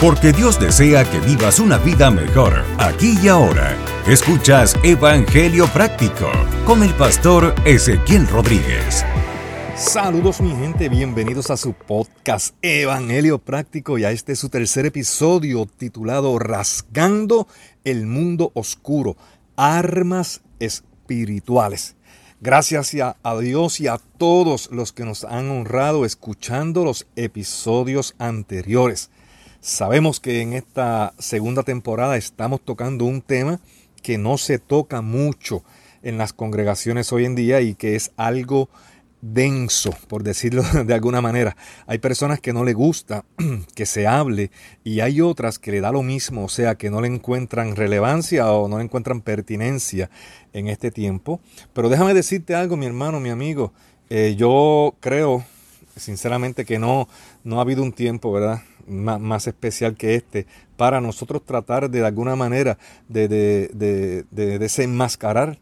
Porque Dios desea que vivas una vida mejor, aquí y ahora. Escuchas Evangelio Práctico con el pastor Ezequiel Rodríguez. Saludos mi gente, bienvenidos a su podcast Evangelio Práctico y a este su tercer episodio titulado Rasgando el Mundo Oscuro, Armas Espirituales. Gracias a, Dios y a todos los que nos han honrado escuchando los episodios anteriores. Sabemos que en esta segunda temporada estamos tocando un tema que no se toca mucho en las congregaciones hoy en día y que es algo denso, por decirlo de alguna manera. Hay personas que no le gusta que se hable y hay otras que le da lo mismo, o sea, que no le encuentran relevancia o no le encuentran pertinencia en este tiempo. Pero déjame decirte algo, mi hermano, mi amigo. Eh, yo creo, sinceramente, que no, no ha habido un tiempo, ¿verdad? Más especial que este para nosotros tratar de, alguna manera de, de, de desenmascarar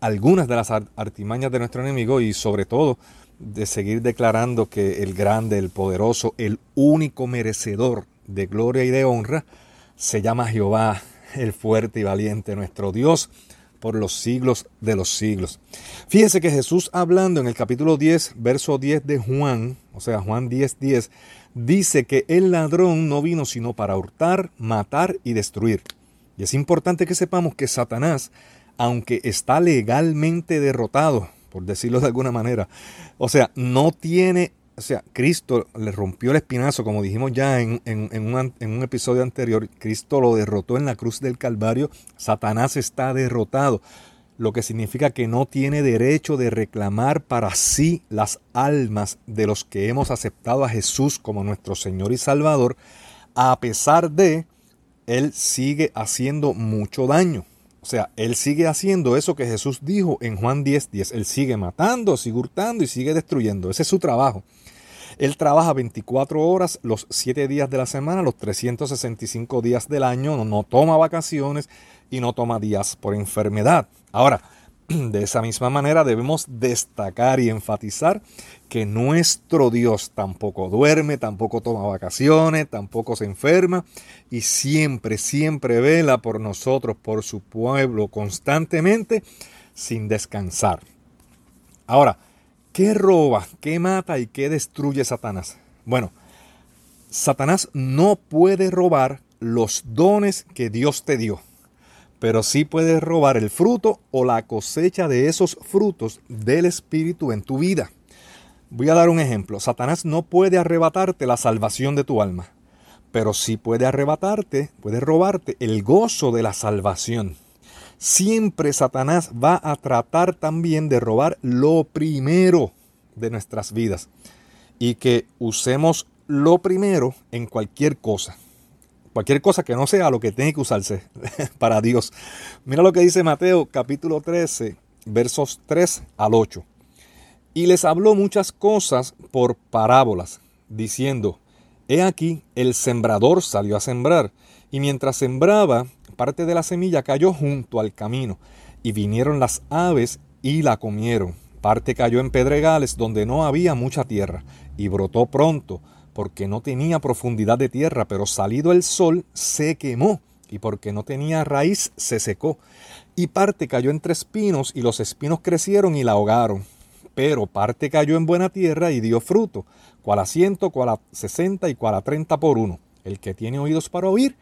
algunas de las artimañas de nuestro enemigo y sobre todo de seguir declarando que el grande, el poderoso, el único merecedor de gloria y de honra se llama Jehová, el fuerte y valiente, nuestro Dios por los siglos de los siglos. Fíjese que Jesús hablando en el capítulo 10, verso 10 de Juan, o sea, Juan 10, 10, dice que el ladrón no vino sino para hurtar, matar y destruir. Y es importante que sepamos que Satanás aunque está legalmente derrotado, por decirlo de alguna manera, o sea, no tiene, o sea, Cristo le rompió el espinazo, como dijimos ya en, un, episodio anterior, Cristo lo derrotó en la cruz del Calvario, Satanás está derrotado lo que significa que no tiene derecho de reclamar para sí las almas de los que hemos aceptado a Jesús como nuestro Señor y Salvador, a pesar de él sigue haciendo mucho daño. O sea, él sigue haciendo eso que Jesús dijo en Juan 10:10. 10. Él sigue matando, sigue hurtando y sigue destruyendo. Ese es su trabajo. Él trabaja 24 horas los 7 días de la semana, los 365 días del año, no, no toma vacaciones y no toma días por enfermedad. Ahora, de esa misma manera debemos destacar y enfatizar que nuestro Dios tampoco duerme, tampoco toma vacaciones, tampoco se enferma y siempre, siempre vela por nosotros, por su pueblo, constantemente, sin descansar. Ahora, ¿qué roba, qué mata y qué destruye Satanás? Bueno, Satanás no puede robar los dones que Dios te dio pero sí puedes robar el fruto o la cosecha de esos frutos del Espíritu en tu vida. Voy a dar un ejemplo. Satanás no puede arrebatarte la salvación de tu alma, pero sí puede arrebatarte, puede robarte el gozo de la salvación. Siempre Satanás va a tratar también de robar lo primero de nuestras vidas y que usemos lo primero en cualquier cosa. Cualquier cosa que no sea lo que tiene que usarse para Dios. Mira lo que dice Mateo capítulo 13, versos 3 al 8. Y les habló muchas cosas por parábolas, diciendo, He aquí, el sembrador salió a sembrar, y mientras sembraba, parte de la semilla cayó junto al camino, y vinieron las aves y la comieron. Parte cayó en pedregales donde no había mucha tierra, y brotó pronto, porque no tenía profundidad de tierra, pero salido el sol se quemó, y porque no tenía raíz se secó. Y parte cayó entre espinos, y los espinos crecieron y la ahogaron. Pero parte cayó en buena tierra y dio fruto, cual a ciento, cual a sesenta y cual a treinta por uno. El que tiene oídos para oír,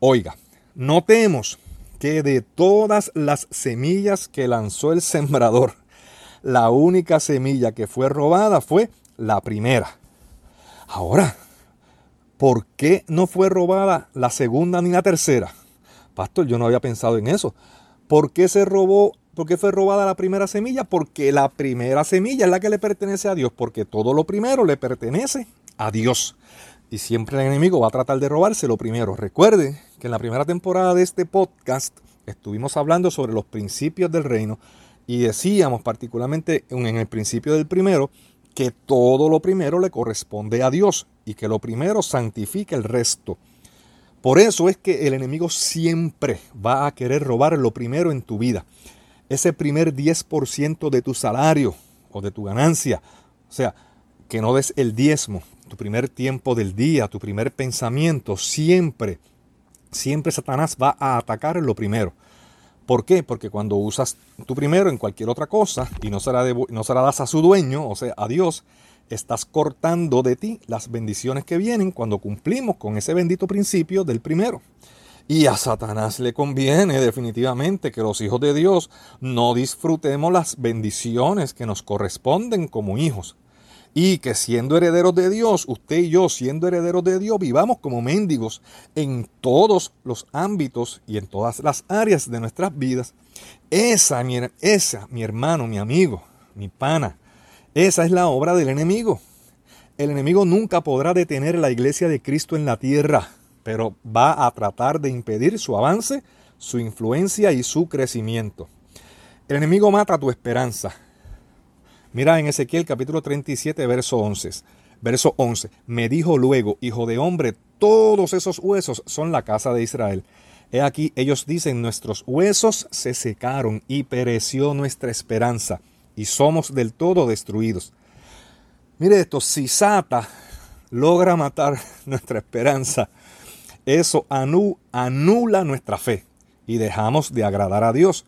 oiga. Notemos que de todas las semillas que lanzó el sembrador, la única semilla que fue robada fue la primera. Ahora, ¿por qué no fue robada la segunda ni la tercera? Pastor, yo no había pensado en eso. ¿Por qué se robó? ¿Por qué fue robada la primera semilla? Porque la primera semilla es la que le pertenece a Dios, porque todo lo primero le pertenece a Dios. Y siempre el enemigo va a tratar de robarse lo primero. Recuerde que en la primera temporada de este podcast estuvimos hablando sobre los principios del reino y decíamos particularmente en el principio del primero que todo lo primero le corresponde a Dios y que lo primero santifica el resto. Por eso es que el enemigo siempre va a querer robar lo primero en tu vida. Ese primer 10% de tu salario o de tu ganancia. O sea, que no des el diezmo, tu primer tiempo del día, tu primer pensamiento, siempre, siempre Satanás va a atacar lo primero. ¿Por qué? Porque cuando usas tu primero en cualquier otra cosa y no se, la no se la das a su dueño, o sea, a Dios, estás cortando de ti las bendiciones que vienen cuando cumplimos con ese bendito principio del primero. Y a Satanás le conviene definitivamente que los hijos de Dios no disfrutemos las bendiciones que nos corresponden como hijos. Y que siendo herederos de Dios, usted y yo siendo herederos de Dios, vivamos como mendigos en todos los ámbitos y en todas las áreas de nuestras vidas. Esa, mi, esa, mi hermano, mi amigo, mi pana, esa es la obra del enemigo. El enemigo nunca podrá detener la iglesia de Cristo en la tierra pero va a tratar de impedir su avance, su influencia y su crecimiento. El enemigo mata tu esperanza. Mira en Ezequiel capítulo 37, verso 11. Verso 11. Me dijo luego, hijo de hombre, todos esos huesos son la casa de Israel. He aquí, ellos dicen, nuestros huesos se secaron y pereció nuestra esperanza y somos del todo destruidos. Mire esto, si Sata logra matar nuestra esperanza, eso anula nuestra fe y dejamos de agradar a Dios.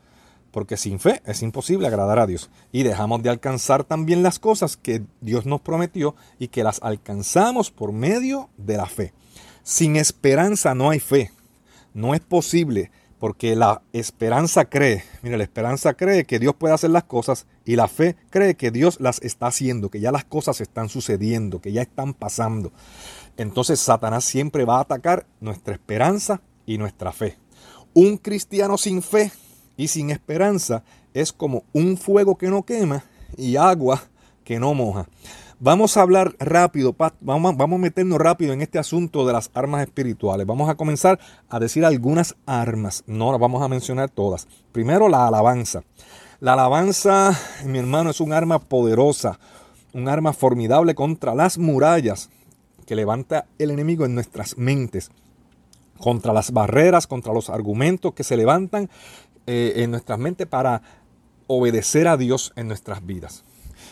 Porque sin fe es imposible agradar a Dios. Y dejamos de alcanzar también las cosas que Dios nos prometió y que las alcanzamos por medio de la fe. Sin esperanza no hay fe. No es posible porque la esperanza cree, mire, la esperanza cree que Dios puede hacer las cosas y la fe cree que Dios las está haciendo, que ya las cosas están sucediendo, que ya están pasando entonces Satanás siempre va a atacar nuestra esperanza y nuestra fe. Un cristiano sin fe y sin esperanza es como un fuego que no quema y agua que no moja. Vamos a hablar rápido, vamos, a meternos rápido en este asunto de las armas espirituales. Vamos a comenzar a decir algunas armas, no las vamos a mencionar todas. Primero la alabanza. La alabanza, mi hermano, es un arma poderosa, un arma formidable contra las murallas que levanta el enemigo en nuestras mentes, contra las barreras, contra los argumentos que se levantan eh, en nuestras mentes para obedecer a Dios en nuestras vidas.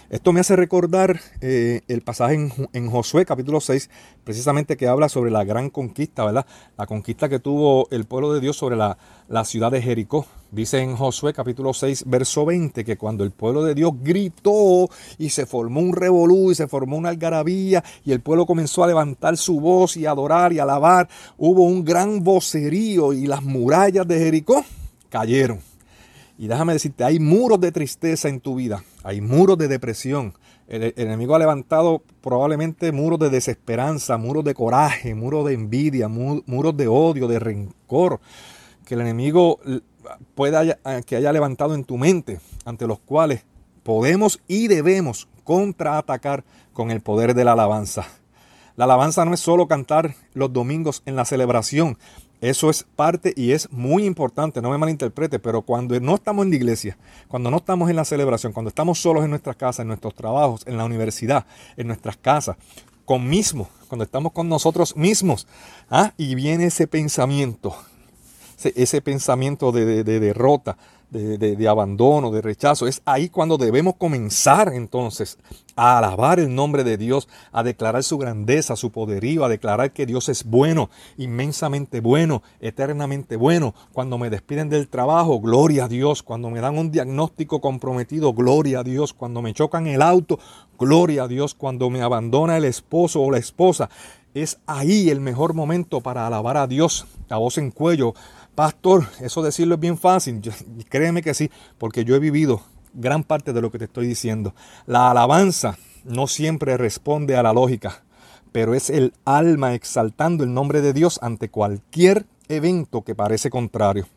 Esto me hace recordar eh, el pasaje en, Josué capítulo 6, precisamente que habla sobre la gran conquista, ¿verdad? La conquista que tuvo el pueblo de Dios sobre la, la ciudad de Jericó. Dice en Josué capítulo 6, verso 20, que cuando el pueblo de Dios gritó y se formó un revolú y se formó una algarabía y el pueblo comenzó a levantar su voz y adorar y alabar, hubo un gran vocerío y las murallas de Jericó cayeron. Y déjame decirte, hay muros de tristeza en tu vida, hay muros de depresión. El, enemigo ha levantado probablemente muros de desesperanza, muros de coraje, muros de envidia, muros de odio, de rencor, que el enemigo pueda que haya levantado en tu mente, ante los cuales podemos y debemos contraatacar con el poder de la alabanza. La alabanza no es solo cantar los domingos en la celebración, eso es parte y es muy importante, no me malinterprete, pero cuando no estamos en la iglesia, cuando no estamos en la celebración, cuando estamos solos en nuestras casas, en nuestros trabajos, en la universidad, en nuestras casas, con cuando estamos con nosotros mismos, ¿ah? y viene ese pensamiento, ese, pensamiento de derrota, de, abandono, de rechazo. Es ahí cuando debemos comenzar entonces a alabar el nombre de Dios, a declarar su grandeza, su poderío, a declarar que Dios es bueno, inmensamente bueno, eternamente bueno. Cuando me despiden del trabajo, gloria a Dios. Cuando me dan un diagnóstico comprometido, gloria a Dios. Cuando me chocan el auto, gloria a Dios. Cuando me abandona el esposo o la esposa, es ahí el mejor momento para alabar a Dios a voz en cuello, Pastor, eso decirlo es bien fácil. créeme que sí, porque yo he vivido gran parte de lo que te estoy diciendo. La alabanza no siempre responde a la lógica, pero es el alma exaltando el nombre de Dios ante cualquier evento que parece contrario.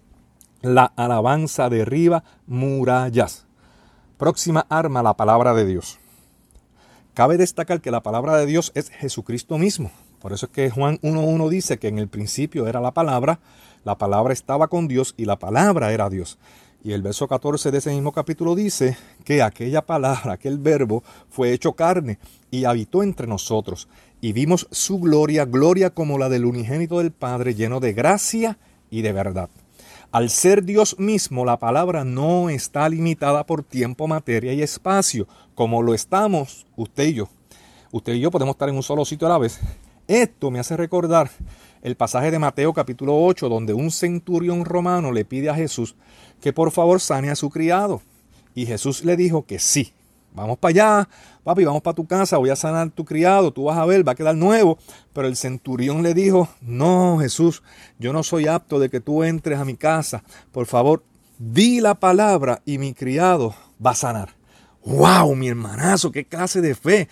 La alabanza derriba murallas. Próxima arma, la palabra de Dios. Cabe destacar que la palabra de Dios es Jesucristo mismo. Por eso es que Juan 1.1 dice que en el principio era la palabra, la palabra estaba con Dios y la palabra era Dios. Y el verso 14 de ese mismo capítulo dice que aquella palabra, aquel verbo, fue hecho carne y habitó entre nosotros. Y vimos su gloria, gloria como la del unigénito del Padre, lleno de gracia y de verdad. Al ser Dios mismo, la palabra no está limitada por tiempo, materia y espacio, como lo estamos usted y yo. usted y yo podemos estar en un solo sitio a la vez. Esto me hace recordar el pasaje de Mateo capítulo 8, donde un centurión romano le pide a Jesús que por favor sane a su criado. Y Jesús le dijo que sí. Vamos para allá, papi, vamos para tu casa, voy a sanar a tu criado, tú vas a ver, va a quedar nuevo. Pero el centurión le dijo, no, Jesús, yo no soy apto de que tú entres a mi casa. Por favor, di la palabra y mi criado va a sanar. ¡Wow, mi hermanazo! ¡Qué clase de fe!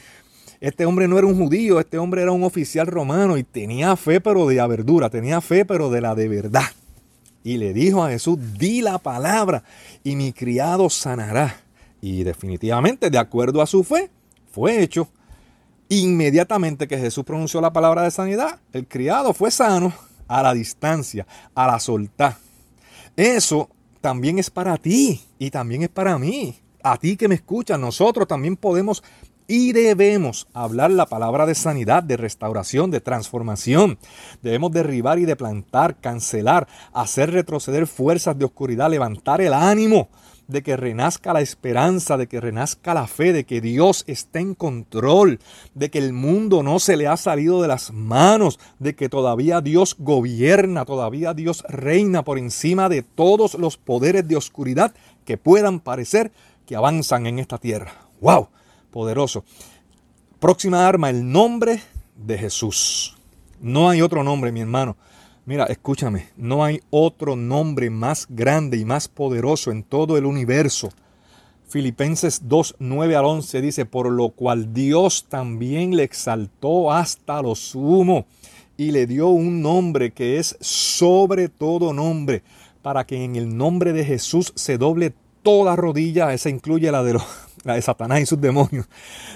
Este hombre no era un judío, este hombre era un oficial romano y tenía fe pero de verdura, tenía fe pero de la de verdad. Y le dijo a Jesús, di la palabra y mi criado sanará. Y definitivamente, de acuerdo a su fe, fue hecho. Inmediatamente que Jesús pronunció la palabra de sanidad, el criado fue sano a la distancia, a la soltar. Eso también es para ti y también es para mí. A ti que me escuchas, nosotros también podemos y debemos hablar la palabra de sanidad, de restauración, de transformación. Debemos derribar y de plantar, cancelar, hacer retroceder fuerzas de oscuridad, levantar el ánimo de que renazca la esperanza, de que renazca la fe, de que Dios está en control, de que el mundo no se le ha salido de las manos, de que todavía Dios gobierna, todavía Dios reina por encima de todos los poderes de oscuridad que puedan parecer que avanzan en esta tierra. ¡Wow! Poderoso. Próxima arma, el nombre de Jesús. No hay otro nombre, mi hermano. Mira, escúchame, no hay otro nombre más grande y más poderoso en todo el universo. Filipenses 2, 9 al 11 dice, por lo cual Dios también le exaltó hasta lo sumo y le dio un nombre que es sobre todo nombre, para que en el nombre de Jesús se doble toda rodilla, esa incluye la de los la de Satanás y sus demonios,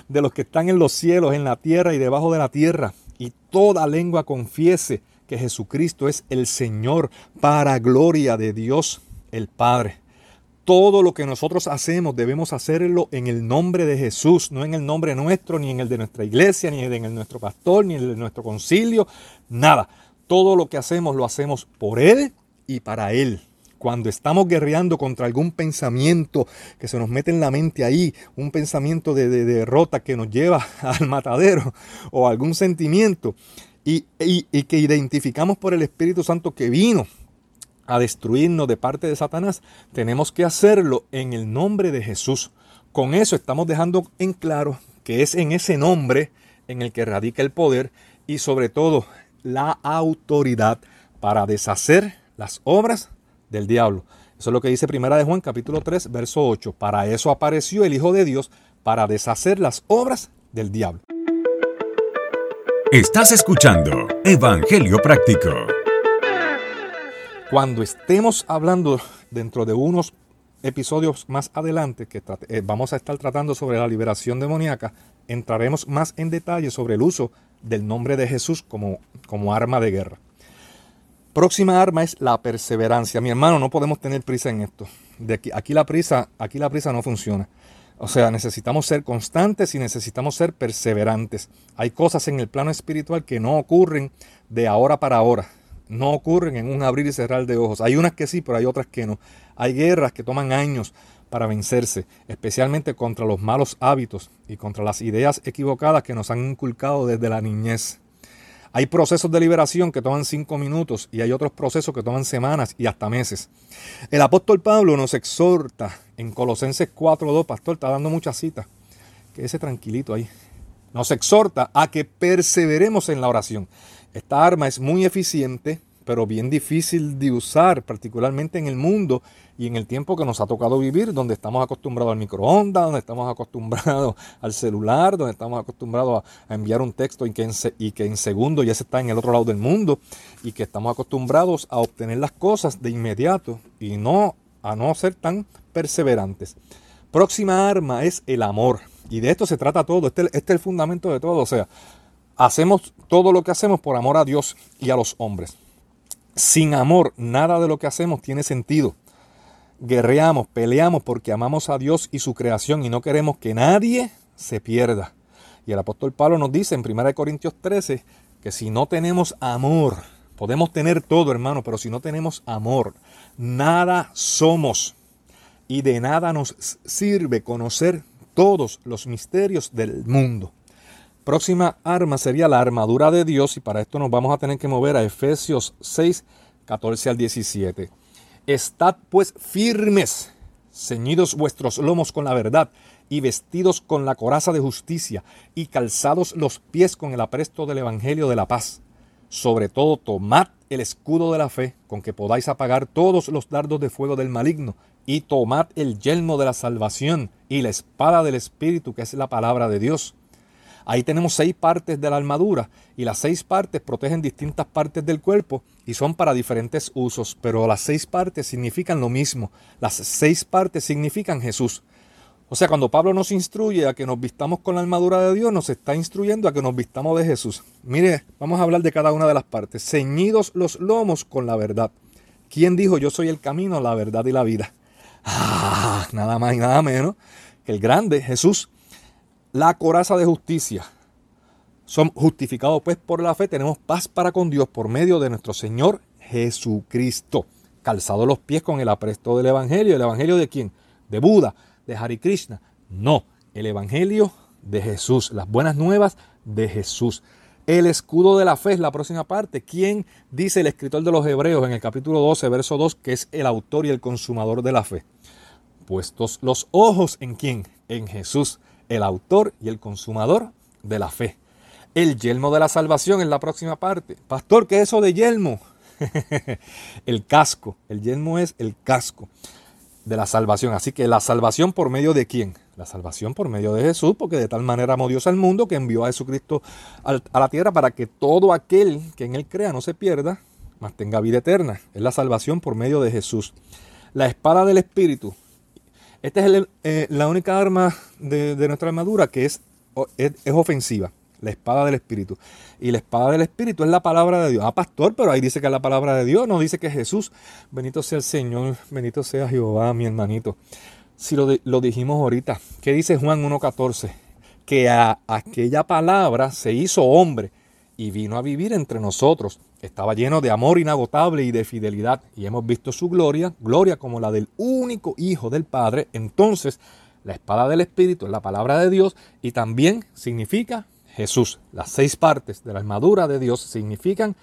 de los que están en los cielos, en la tierra y debajo de la tierra, y toda lengua confiese que Jesucristo es el Señor para gloria de Dios el Padre. Todo lo que nosotros hacemos debemos hacerlo en el nombre de Jesús, no en el nombre nuestro, ni en el de nuestra iglesia, ni en el de nuestro pastor, ni en el de nuestro concilio, nada. Todo lo que hacemos lo hacemos por Él y para Él cuando estamos guerreando contra algún pensamiento que se nos mete en la mente ahí, un pensamiento de, derrota que nos lleva al matadero o algún sentimiento, y, y que identificamos por el Espíritu Santo que vino a destruirnos de parte de Satanás, tenemos que hacerlo en el nombre de Jesús. Con eso estamos dejando en claro que es en ese nombre en el que radica el poder y sobre todo la autoridad para deshacer las obras del diablo. Eso es lo que dice Primera de Juan capítulo 3, verso 8. Para eso apareció el Hijo de Dios, para deshacer las obras del diablo. Estás escuchando Evangelio Práctico. Cuando estemos hablando dentro de unos episodios más adelante, que eh, vamos a estar tratando sobre la liberación demoníaca, entraremos más en detalle sobre el uso del nombre de Jesús como, como arma de guerra. Próxima arma es la perseverancia. Mi hermano, no podemos tener prisa en esto. De aquí, aquí, la prisa, aquí la prisa no funciona. O sea, necesitamos ser constantes y necesitamos ser perseverantes. Hay cosas en el plano espiritual que no ocurren de ahora para ahora. No ocurren en un abrir y cerrar de ojos. Hay unas que sí, pero hay otras que no. Hay guerras que toman años para vencerse, especialmente contra los malos hábitos y contra las ideas equivocadas que nos han inculcado desde la niñez. Hay procesos de liberación que toman cinco minutos y hay otros procesos que toman semanas y hasta meses. El apóstol Pablo nos exhorta en Colosenses 4.2, pastor, está dando muchas citas. Quédese tranquilito ahí. Nos exhorta a que perseveremos en la oración. Esta arma es muy eficiente pero bien difícil de usar, particularmente en el mundo y en el tiempo que nos ha tocado vivir, donde estamos acostumbrados al microondas, donde estamos acostumbrados al celular, donde estamos acostumbrados a, enviar un texto y que, en, y segundo ya se está en el otro lado del mundo y que estamos acostumbrados a obtener las cosas de inmediato y no a no ser tan perseverantes. Próxima arma es el amor. Y de esto se trata todo. Este, este es el fundamento de todo. O sea, hacemos todo lo que hacemos por amor a Dios y a los hombres. Sin amor, nada de lo que hacemos tiene sentido. Guerreamos, peleamos porque amamos a Dios y su creación y no queremos que nadie se pierda. Y el apóstol Pablo nos dice en 1 Corintios 13 que si no tenemos amor, podemos tener todo hermano, pero si no tenemos amor, nada somos. Y de nada nos sirve conocer todos los misterios del mundo. Próxima arma sería la armadura de Dios y para esto nos vamos a tener que mover a Efesios 6, 14 al 17. Estad pues firmes, ceñidos vuestros lomos con la verdad y vestidos con la coraza de justicia y calzados los pies con el apresto del Evangelio de la paz. Sobre todo tomad el escudo de la fe con que podáis apagar todos los dardos de fuego del maligno y tomad el yelmo de la salvación y la espada del Espíritu que es la palabra de Dios Ahí tenemos seis partes de la armadura y las seis partes protegen distintas partes del cuerpo y son para diferentes usos, pero las seis partes significan lo mismo. Las seis partes significan Jesús. O sea, cuando Pablo nos instruye a que nos vistamos con la armadura de Dios, nos está instruyendo a que nos vistamos de Jesús. Mire, vamos a hablar de cada una de las partes. Ceñidos los lomos con la verdad. ¿Quién dijo yo soy el camino, la verdad y la vida? Ah, nada más y nada menos que el grande Jesús la coraza de justicia. Somos justificados pues por la fe, tenemos paz para con Dios por medio de nuestro Señor Jesucristo. Calzado los pies con el apresto del Evangelio. ¿El Evangelio de quién? ¿De Buda? ¿De Hari Krishna? No, el Evangelio de Jesús, las buenas nuevas de Jesús. El escudo de la fe es la próxima parte. ¿Quién dice el escritor de los Hebreos en el capítulo 12, verso 2, que es el autor y el consumador de la fe? Puestos los ojos en quién? En Jesús el autor y el consumador de la fe. El yelmo de la salvación es la próxima parte. Pastor, ¿qué es eso de yelmo? el casco. El yelmo es el casco de la salvación. Así que la salvación por medio de quién? La salvación por medio de Jesús, porque de tal manera amó Dios al mundo que envió a Jesucristo a la tierra para que todo aquel que en él crea no se pierda, mas tenga vida eterna. Es la salvación por medio de Jesús. La espada del Espíritu esta es eh, la única arma de, nuestra armadura que es, es, ofensiva, la espada del Espíritu. Y la espada del Espíritu es la palabra de Dios. Ah, pastor, pero ahí dice que es la palabra de Dios, no dice que es Jesús. Bendito sea el Señor, bendito sea Jehová, mi hermanito. Si lo, lo dijimos ahorita, ¿qué dice Juan 1.14? Que a aquella palabra se hizo hombre y vino a vivir entre nosotros estaba lleno de amor inagotable y de fidelidad, y hemos visto su gloria, gloria como la del único Hijo del Padre. Entonces, la espada del Espíritu es la palabra de Dios y también significa Jesús. Las seis partes de la armadura de Dios significan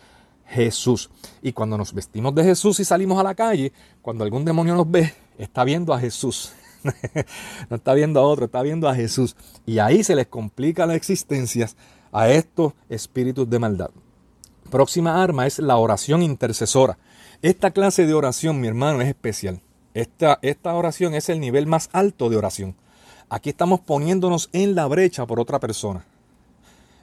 Jesús. Y cuando nos vestimos de Jesús y salimos a la calle, cuando algún demonio nos ve, está viendo a Jesús. no está viendo a otro, está viendo a Jesús. Y ahí se les complica la existencia a estos espíritus de maldad. Próxima arma es la oración intercesora. Esta clase de oración, mi hermano, es especial. Esta, esta oración es el nivel más alto de oración. Aquí estamos poniéndonos en la brecha por otra persona.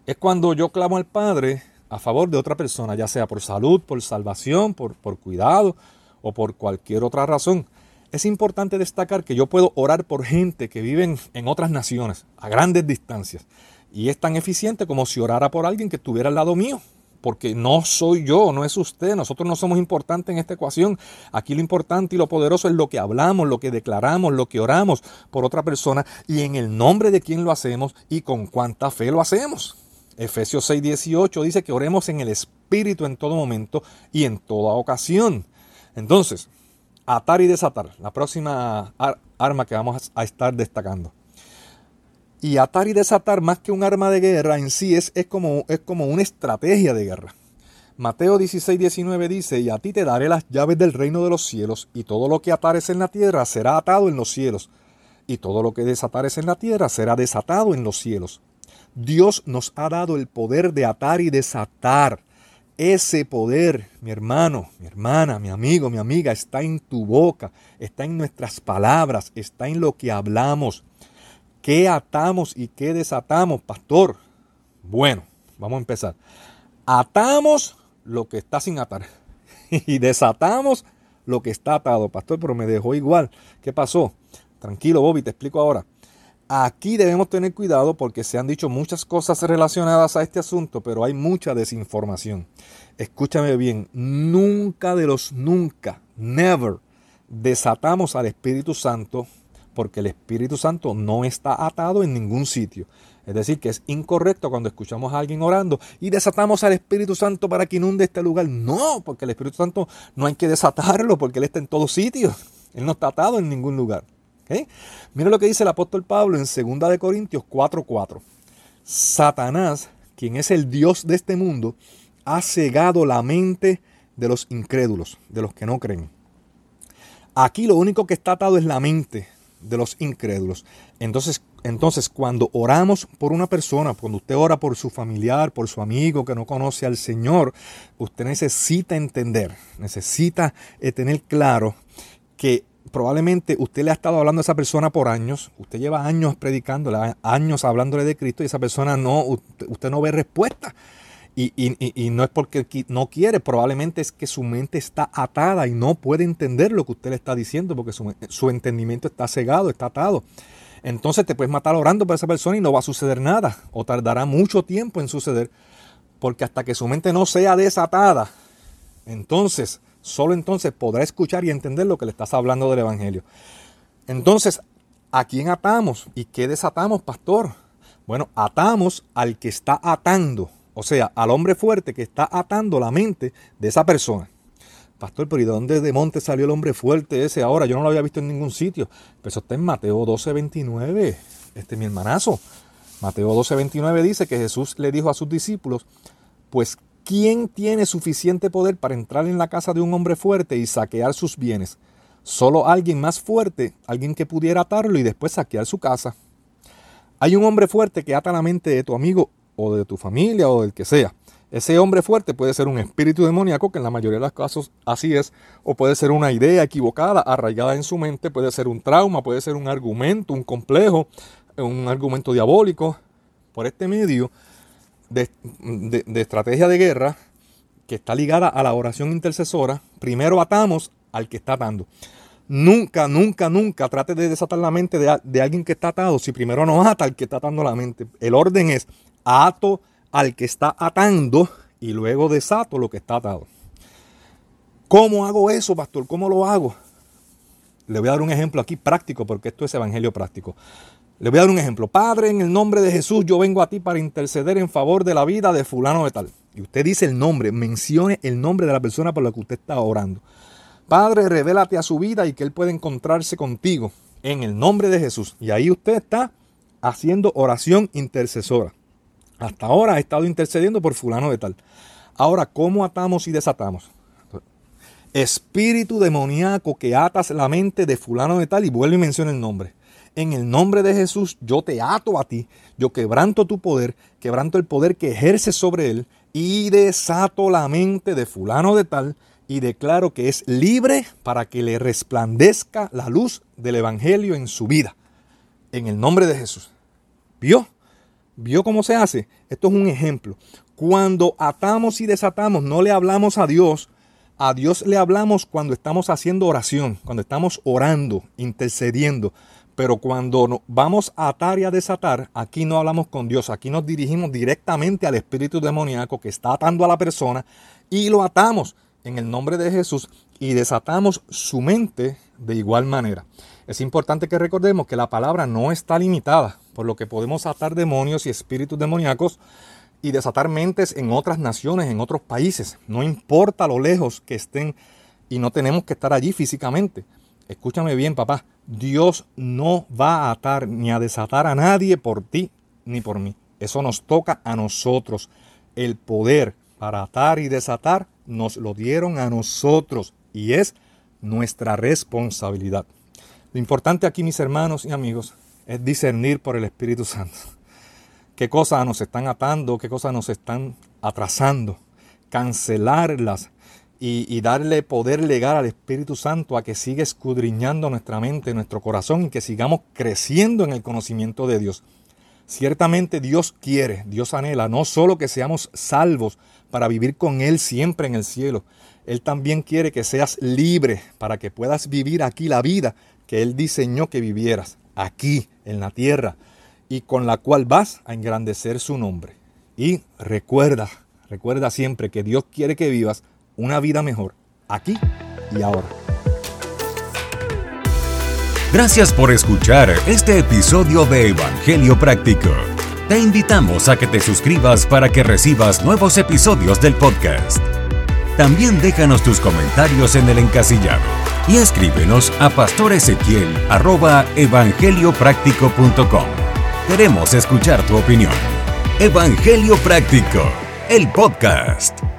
Es cuando yo clamo al Padre a favor de otra persona, ya sea por salud, por salvación, por, por cuidado o por cualquier otra razón. Es importante destacar que yo puedo orar por gente que vive en otras naciones, a grandes distancias. Y es tan eficiente como si orara por alguien que estuviera al lado mío, porque no soy yo, no es usted, nosotros no somos importantes en esta ecuación. Aquí lo importante y lo poderoso es lo que hablamos, lo que declaramos, lo que oramos por otra persona y en el nombre de quién lo hacemos y con cuánta fe lo hacemos. Efesios 6:18 dice que oremos en el Espíritu en todo momento y en toda ocasión. Entonces, atar y desatar, la próxima arma que vamos a estar destacando. Y atar y desatar, más que un arma de guerra en sí, es, es, como, es como una estrategia de guerra. Mateo 16, 19 dice, y a ti te daré las llaves del reino de los cielos, y todo lo que atares en la tierra será atado en los cielos, y todo lo que desatares en la tierra será desatado en los cielos. Dios nos ha dado el poder de atar y desatar. Ese poder, mi hermano, mi hermana, mi amigo, mi amiga, está en tu boca, está en nuestras palabras, está en lo que hablamos. ¿Qué atamos y qué desatamos, pastor? Bueno, vamos a empezar. Atamos lo que está sin atar y desatamos lo que está atado, pastor, pero me dejó igual. ¿Qué pasó? Tranquilo, Bobby, te explico ahora. Aquí debemos tener cuidado porque se han dicho muchas cosas relacionadas a este asunto, pero hay mucha desinformación. Escúchame bien, nunca de los nunca, never, desatamos al Espíritu Santo porque el Espíritu Santo no está atado en ningún sitio. Es decir, que es incorrecto cuando escuchamos a alguien orando y desatamos al Espíritu Santo para que inunde este lugar. No, porque el Espíritu Santo no hay que desatarlo porque Él está en todos sitios. Él no está atado en ningún lugar. Mira lo que dice el apóstol Pablo en 2 Corintios 4:4. Satanás, quien es el Dios de este mundo, ha cegado la mente de los incrédulos, de los que no creen. Aquí lo único que está atado es la mente de los incrédulos. Entonces, entonces, cuando oramos por una persona, cuando usted ora por su familiar, por su amigo que no conoce al Señor, usted necesita entender, necesita eh, tener claro que probablemente usted le ha estado hablando a esa persona por años, usted lleva años predicándole, años hablándole de Cristo y esa persona no, usted no ve respuesta. Y, no es porque no quiere, probablemente es que su mente está atada y no puede entender lo que usted le está diciendo porque su, su entendimiento está cegado, está atado. Entonces te puedes matar orando por esa persona y no va a suceder nada o tardará mucho tiempo en suceder porque hasta que su mente no sea desatada, entonces, solo entonces podrá escuchar y entender lo que le estás hablando del Evangelio. Entonces, ¿a quién atamos? ¿Y qué desatamos, pastor? Bueno, atamos al que está atando o sea, al hombre fuerte que está atando la mente de esa persona. Pastor, pero ¿y de dónde de monte salió el hombre fuerte ese ahora? Yo no lo había visto en ningún sitio. Pero eso está en Mateo 12, 29. Este es mi hermanazo. Mateo 12, 29 dice que Jesús le dijo a sus discípulos, pues ¿quién tiene suficiente poder para entrar en la casa de un hombre fuerte y saquear sus bienes? Solo alguien más fuerte, alguien que pudiera atarlo y después saquear su casa. Hay un hombre fuerte que ata la mente de tu amigo o de tu familia o del que sea. Ese hombre fuerte puede ser un espíritu demoníaco, que en la mayoría de los casos así es, o puede ser una idea equivocada, arraigada en su mente, puede ser un trauma, puede ser un argumento, un complejo, un argumento diabólico. Por este medio de, estrategia de guerra, que está ligada a la oración intercesora, primero atamos al que está atando. Nunca, nunca, nunca trate de desatar la mente de, de, alguien que está atado si primero no ata al que está atando la mente. El orden es ato al que está atando y luego desato lo que está atado. ¿Cómo hago eso, pastor? ¿Cómo lo hago? Le voy a dar un ejemplo aquí práctico porque esto es evangelio práctico. Le voy a dar un ejemplo. Padre, en el nombre de Jesús, yo vengo a ti para interceder en favor de la vida de fulano de tal. Y usted dice el nombre, mencione el nombre de la persona por la que usted está orando. Padre, revélate a su vida y que él pueda encontrarse contigo en el nombre de Jesús. Y ahí usted está haciendo oración intercesora. Hasta ahora ha estado intercediendo por fulano de tal. Ahora, ¿cómo atamos y desatamos? Espíritu demoníaco que atas la mente de fulano de tal y vuelve y menciona el nombre. En el nombre de Jesús yo te ato a ti, yo quebranto tu poder, quebranto el poder que ejerces sobre él y desato la mente de fulano de tal y declaro que es libre para que le resplandezca la luz del Evangelio en su vida. En el nombre de Jesús. ¿Vio? ¿Vio cómo se hace? Esto es un ejemplo. Cuando atamos y desatamos, no le hablamos a Dios. A Dios le hablamos cuando estamos haciendo oración, cuando estamos orando, intercediendo. Pero cuando vamos a atar y a desatar, aquí no hablamos con Dios, aquí nos dirigimos directamente al espíritu demoníaco que está atando a la persona y lo atamos en el nombre de Jesús y desatamos su mente de igual manera. Es importante que recordemos que la palabra no está limitada por lo que podemos atar demonios y espíritus demoníacos y desatar mentes en otras naciones, en otros países. No importa lo lejos que estén y no tenemos que estar allí físicamente. Escúchame bien, papá. Dios no va a atar ni a desatar a nadie por ti ni por mí. Eso nos toca a nosotros. El poder para atar y desatar nos lo dieron a nosotros y es nuestra responsabilidad. Lo importante aquí, mis hermanos y amigos, es discernir por el Espíritu Santo. ¿Qué cosas nos están atando? ¿Qué cosas nos están atrasando? Cancelarlas y, darle poder legal al Espíritu Santo a que siga escudriñando nuestra mente, nuestro corazón y que sigamos creciendo en el conocimiento de Dios. Ciertamente Dios quiere, Dios anhela no solo que seamos salvos para vivir con Él siempre en el cielo, Él también quiere que seas libre para que puedas vivir aquí la vida que Él diseñó que vivieras aquí en la tierra y con la cual vas a engrandecer su nombre. Y recuerda, recuerda siempre que Dios quiere que vivas una vida mejor aquí y ahora. Gracias por escuchar este episodio de Evangelio Práctico. Te invitamos a que te suscribas para que recibas nuevos episodios del podcast. También déjanos tus comentarios en el encasillado y escríbenos a pastorezequiel.evangeliopráctico.com. Queremos escuchar tu opinión. Evangelio Práctico, el podcast.